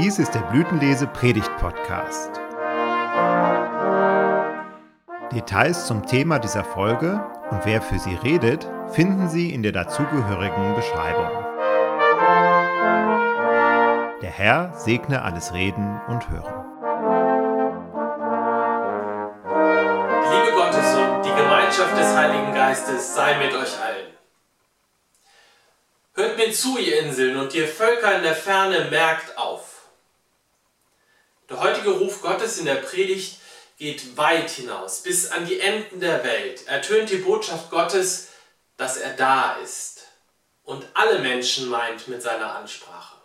Dies ist der Blütenlese Predigt Podcast. Details zum Thema dieser Folge und wer für sie redet, finden Sie in der dazugehörigen Beschreibung. Der Herr segne alles Reden und Hören. Liebe Gottes und die Gemeinschaft des Heiligen Geistes sei mit euch allen. Hört mir zu, ihr Inseln, und ihr Völker in der Ferne, merkt auf. Der heutige Ruf Gottes in der Predigt geht weit hinaus, bis an die Enden der Welt. Ertönt die Botschaft Gottes, dass er da ist und alle Menschen meint mit seiner Ansprache.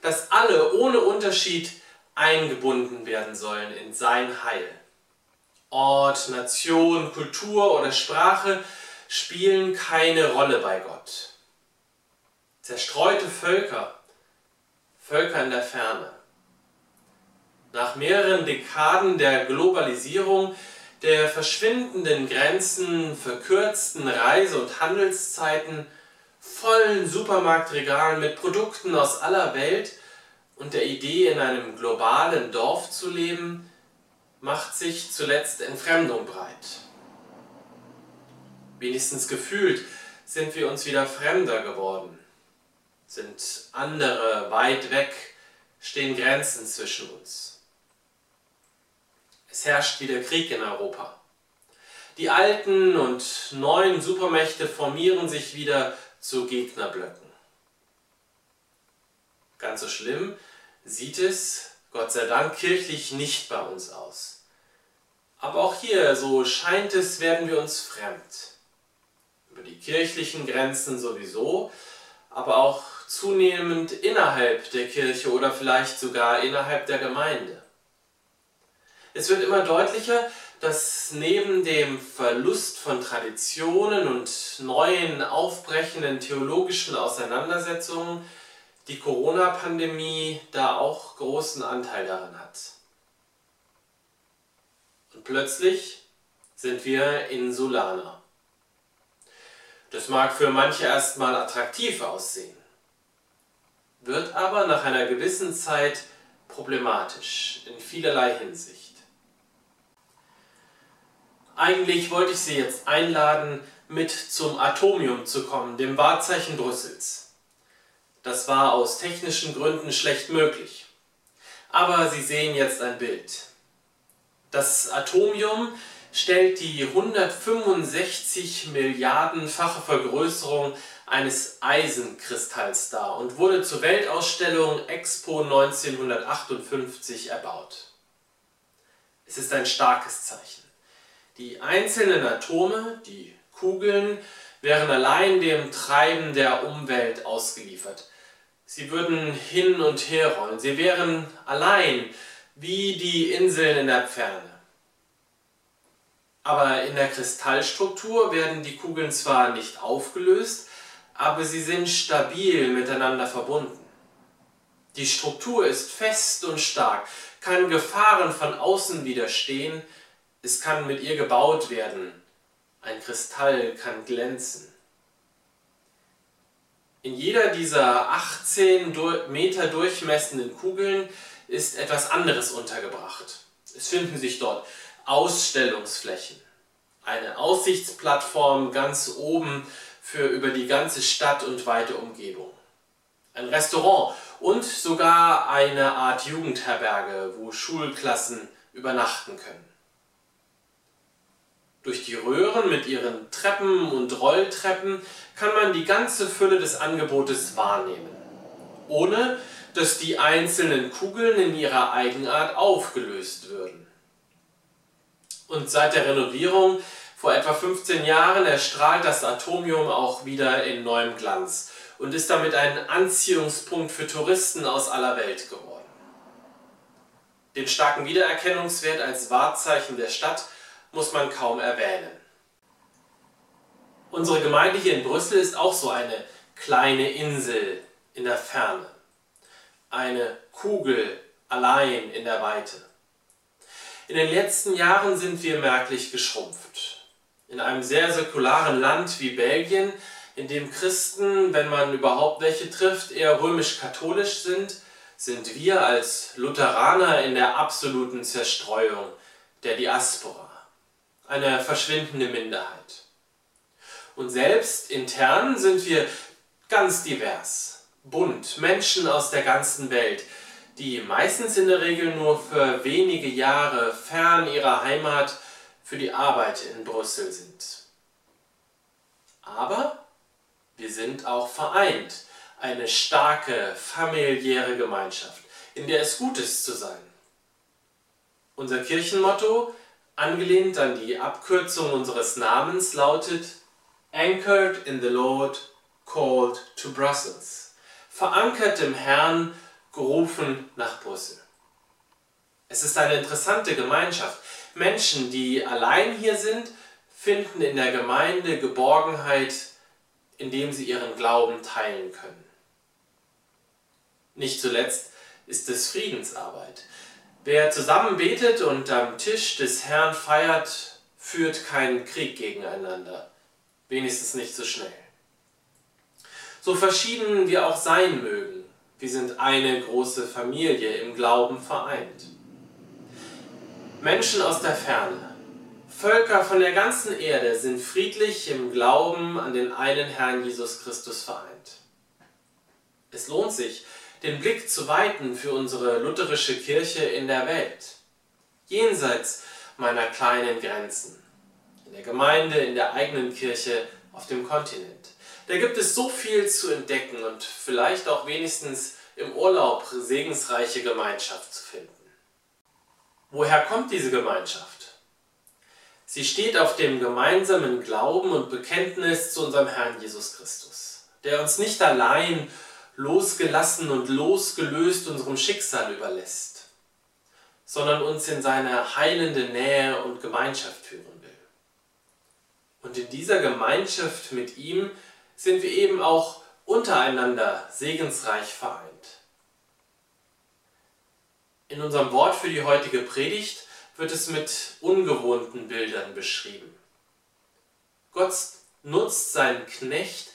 Dass alle ohne Unterschied eingebunden werden sollen in sein Heil. Ort, Nation, Kultur oder Sprache spielen keine Rolle bei Gott zerstreute Völker, Völker in der Ferne. Nach mehreren Dekaden der Globalisierung, der verschwindenden Grenzen, verkürzten Reise- und Handelszeiten, vollen Supermarktregalen mit Produkten aus aller Welt und der Idee, in einem globalen Dorf zu leben, macht sich zuletzt Entfremdung breit. Wenigstens gefühlt sind wir uns wieder fremder geworden sind andere weit weg, stehen Grenzen zwischen uns. Es herrscht wieder Krieg in Europa. Die alten und neuen Supermächte formieren sich wieder zu Gegnerblöcken. Ganz so schlimm sieht es, Gott sei Dank, kirchlich nicht bei uns aus. Aber auch hier, so scheint es, werden wir uns fremd. Über die kirchlichen Grenzen sowieso, aber auch zunehmend innerhalb der Kirche oder vielleicht sogar innerhalb der Gemeinde. Es wird immer deutlicher, dass neben dem Verlust von Traditionen und neuen aufbrechenden theologischen Auseinandersetzungen die Corona-Pandemie da auch großen Anteil daran hat. Und plötzlich sind wir Insulaner. Das mag für manche erstmal attraktiv aussehen wird aber nach einer gewissen Zeit problematisch in vielerlei Hinsicht. Eigentlich wollte ich Sie jetzt einladen, mit zum Atomium zu kommen, dem Wahrzeichen Brüssels. Das war aus technischen Gründen schlecht möglich. Aber Sie sehen jetzt ein Bild. Das Atomium stellt die 165 Milliardenfache Vergrößerung eines Eisenkristalls dar und wurde zur Weltausstellung Expo 1958 erbaut. Es ist ein starkes Zeichen. Die einzelnen Atome, die Kugeln, wären allein dem Treiben der Umwelt ausgeliefert. Sie würden hin und her rollen. Sie wären allein wie die Inseln in der Ferne. Aber in der Kristallstruktur werden die Kugeln zwar nicht aufgelöst, aber sie sind stabil miteinander verbunden. Die Struktur ist fest und stark, kann Gefahren von außen widerstehen, es kann mit ihr gebaut werden, ein Kristall kann glänzen. In jeder dieser 18 Meter durchmessenden Kugeln ist etwas anderes untergebracht. Es finden sich dort Ausstellungsflächen, eine Aussichtsplattform ganz oben für über die ganze Stadt und weite Umgebung. Ein Restaurant und sogar eine Art Jugendherberge, wo Schulklassen übernachten können. Durch die Röhren mit ihren Treppen und Rolltreppen kann man die ganze Fülle des Angebotes wahrnehmen, ohne dass die einzelnen Kugeln in ihrer Eigenart aufgelöst würden. Und seit der Renovierung vor etwa 15 Jahren erstrahlt das Atomium auch wieder in neuem Glanz und ist damit ein Anziehungspunkt für Touristen aus aller Welt geworden. Den starken Wiedererkennungswert als Wahrzeichen der Stadt muss man kaum erwähnen. Unsere Gemeinde hier in Brüssel ist auch so eine kleine Insel in der Ferne, eine Kugel allein in der Weite. In den letzten Jahren sind wir merklich geschrumpft in einem sehr säkularen Land wie Belgien, in dem Christen, wenn man überhaupt welche trifft, eher römisch-katholisch sind, sind wir als Lutheraner in der absoluten Zerstreuung der Diaspora, eine verschwindende Minderheit. Und selbst intern sind wir ganz divers, bunt, Menschen aus der ganzen Welt, die meistens in der Regel nur für wenige Jahre fern ihrer Heimat für die Arbeit in Brüssel sind. Aber wir sind auch vereint, eine starke familiäre Gemeinschaft, in der es gut ist zu sein. Unser Kirchenmotto, angelehnt an die Abkürzung unseres Namens, lautet Anchored in the Lord, called to Brussels. Verankert im Herrn, gerufen nach Brüssel. Es ist eine interessante Gemeinschaft. Menschen, die allein hier sind, finden in der Gemeinde Geborgenheit, indem sie ihren Glauben teilen können. Nicht zuletzt ist es Friedensarbeit. Wer zusammen betet und am Tisch des Herrn feiert, führt keinen Krieg gegeneinander, wenigstens nicht so schnell. So verschieden wir auch sein mögen, wir sind eine große Familie im Glauben vereint. Menschen aus der Ferne, Völker von der ganzen Erde sind friedlich im Glauben an den einen Herrn Jesus Christus vereint. Es lohnt sich, den Blick zu weiten für unsere lutherische Kirche in der Welt, jenseits meiner kleinen Grenzen, in der Gemeinde, in der eigenen Kirche, auf dem Kontinent. Da gibt es so viel zu entdecken und vielleicht auch wenigstens im Urlaub segensreiche Gemeinschaft zu finden. Woher kommt diese Gemeinschaft? Sie steht auf dem gemeinsamen Glauben und Bekenntnis zu unserem Herrn Jesus Christus, der uns nicht allein losgelassen und losgelöst unserem Schicksal überlässt, sondern uns in seine heilende Nähe und Gemeinschaft führen will. Und in dieser Gemeinschaft mit ihm sind wir eben auch untereinander segensreich vereint. In unserem Wort für die heutige Predigt wird es mit ungewohnten Bildern beschrieben. Gott nutzt seinen Knecht,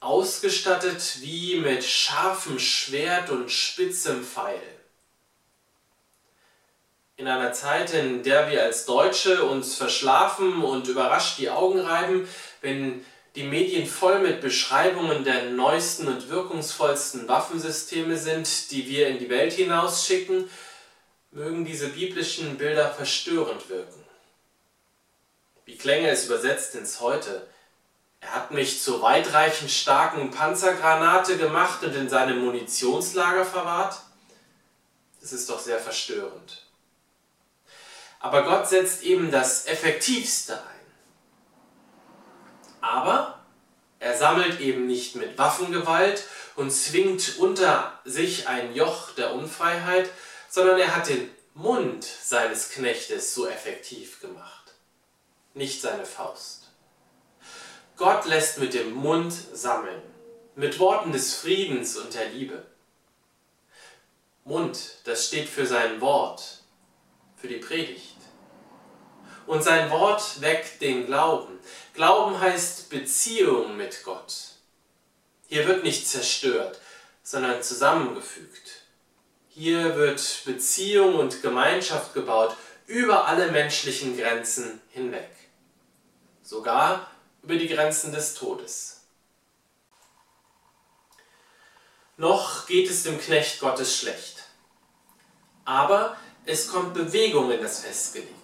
ausgestattet wie mit scharfem Schwert und spitzem Pfeil. In einer Zeit, in der wir als Deutsche uns verschlafen und überrascht die Augen reiben, wenn die Medien voll mit Beschreibungen der neuesten und wirkungsvollsten Waffensysteme sind, die wir in die Welt hinausschicken, mögen diese biblischen Bilder verstörend wirken. Wie klänge es übersetzt ins Heute? Er hat mich zur weitreichend starken Panzergranate gemacht und in seinem Munitionslager verwahrt? Das ist doch sehr verstörend. Aber Gott setzt eben das Effektivste ein. Aber er sammelt eben nicht mit Waffengewalt und zwingt unter sich ein Joch der Unfreiheit, sondern er hat den Mund seines Knechtes so effektiv gemacht, nicht seine Faust. Gott lässt mit dem Mund sammeln, mit Worten des Friedens und der Liebe. Mund, das steht für sein Wort, für die Predigt. Und sein Wort weckt den Glauben. Glauben heißt Beziehung mit Gott. Hier wird nicht zerstört, sondern zusammengefügt. Hier wird Beziehung und Gemeinschaft gebaut über alle menschlichen Grenzen hinweg. Sogar über die Grenzen des Todes. Noch geht es dem Knecht Gottes schlecht. Aber es kommt Bewegung in das Festgelegte.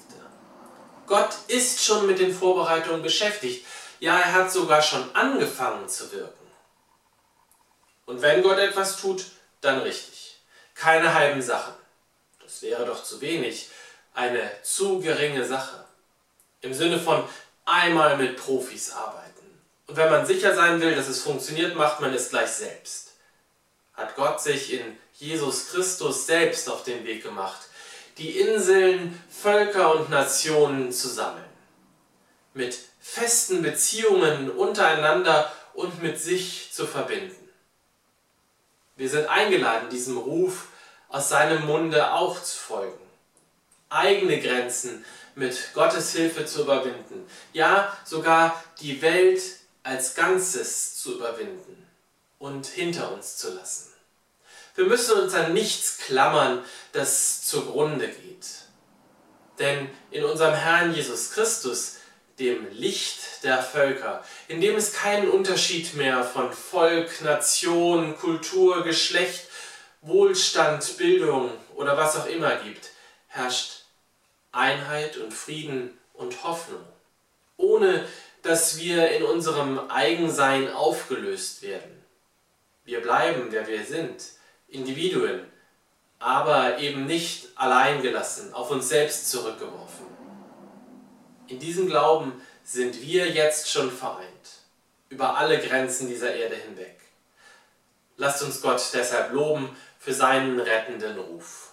Gott ist schon mit den Vorbereitungen beschäftigt. Ja, er hat sogar schon angefangen zu wirken. Und wenn Gott etwas tut, dann richtig. Keine halben Sachen. Das wäre doch zu wenig. Eine zu geringe Sache. Im Sinne von einmal mit Profis arbeiten. Und wenn man sicher sein will, dass es funktioniert, macht man es gleich selbst. Hat Gott sich in Jesus Christus selbst auf den Weg gemacht, die Inseln, Völker und Nationen zu sammeln. Mit festen Beziehungen untereinander und mit sich zu verbinden. Wir sind eingeladen, diesem Ruf aus seinem Munde auch zu folgen. Eigene Grenzen mit Gottes Hilfe zu überwinden. Ja, sogar die Welt als Ganzes zu überwinden und hinter uns zu lassen. Wir müssen uns an nichts klammern, das zugrunde geht. Denn in unserem Herrn Jesus Christus, dem Licht der Völker, in dem es keinen Unterschied mehr von Volk, Nation, Kultur, Geschlecht, Wohlstand, Bildung oder was auch immer gibt, herrscht Einheit und Frieden und Hoffnung, ohne dass wir in unserem Eigensein aufgelöst werden. Wir bleiben, wer wir sind, Individuen, aber eben nicht alleingelassen, auf uns selbst zurückgeworfen. In diesem Glauben sind wir jetzt schon vereint, über alle Grenzen dieser Erde hinweg. Lasst uns Gott deshalb loben für seinen rettenden Ruf.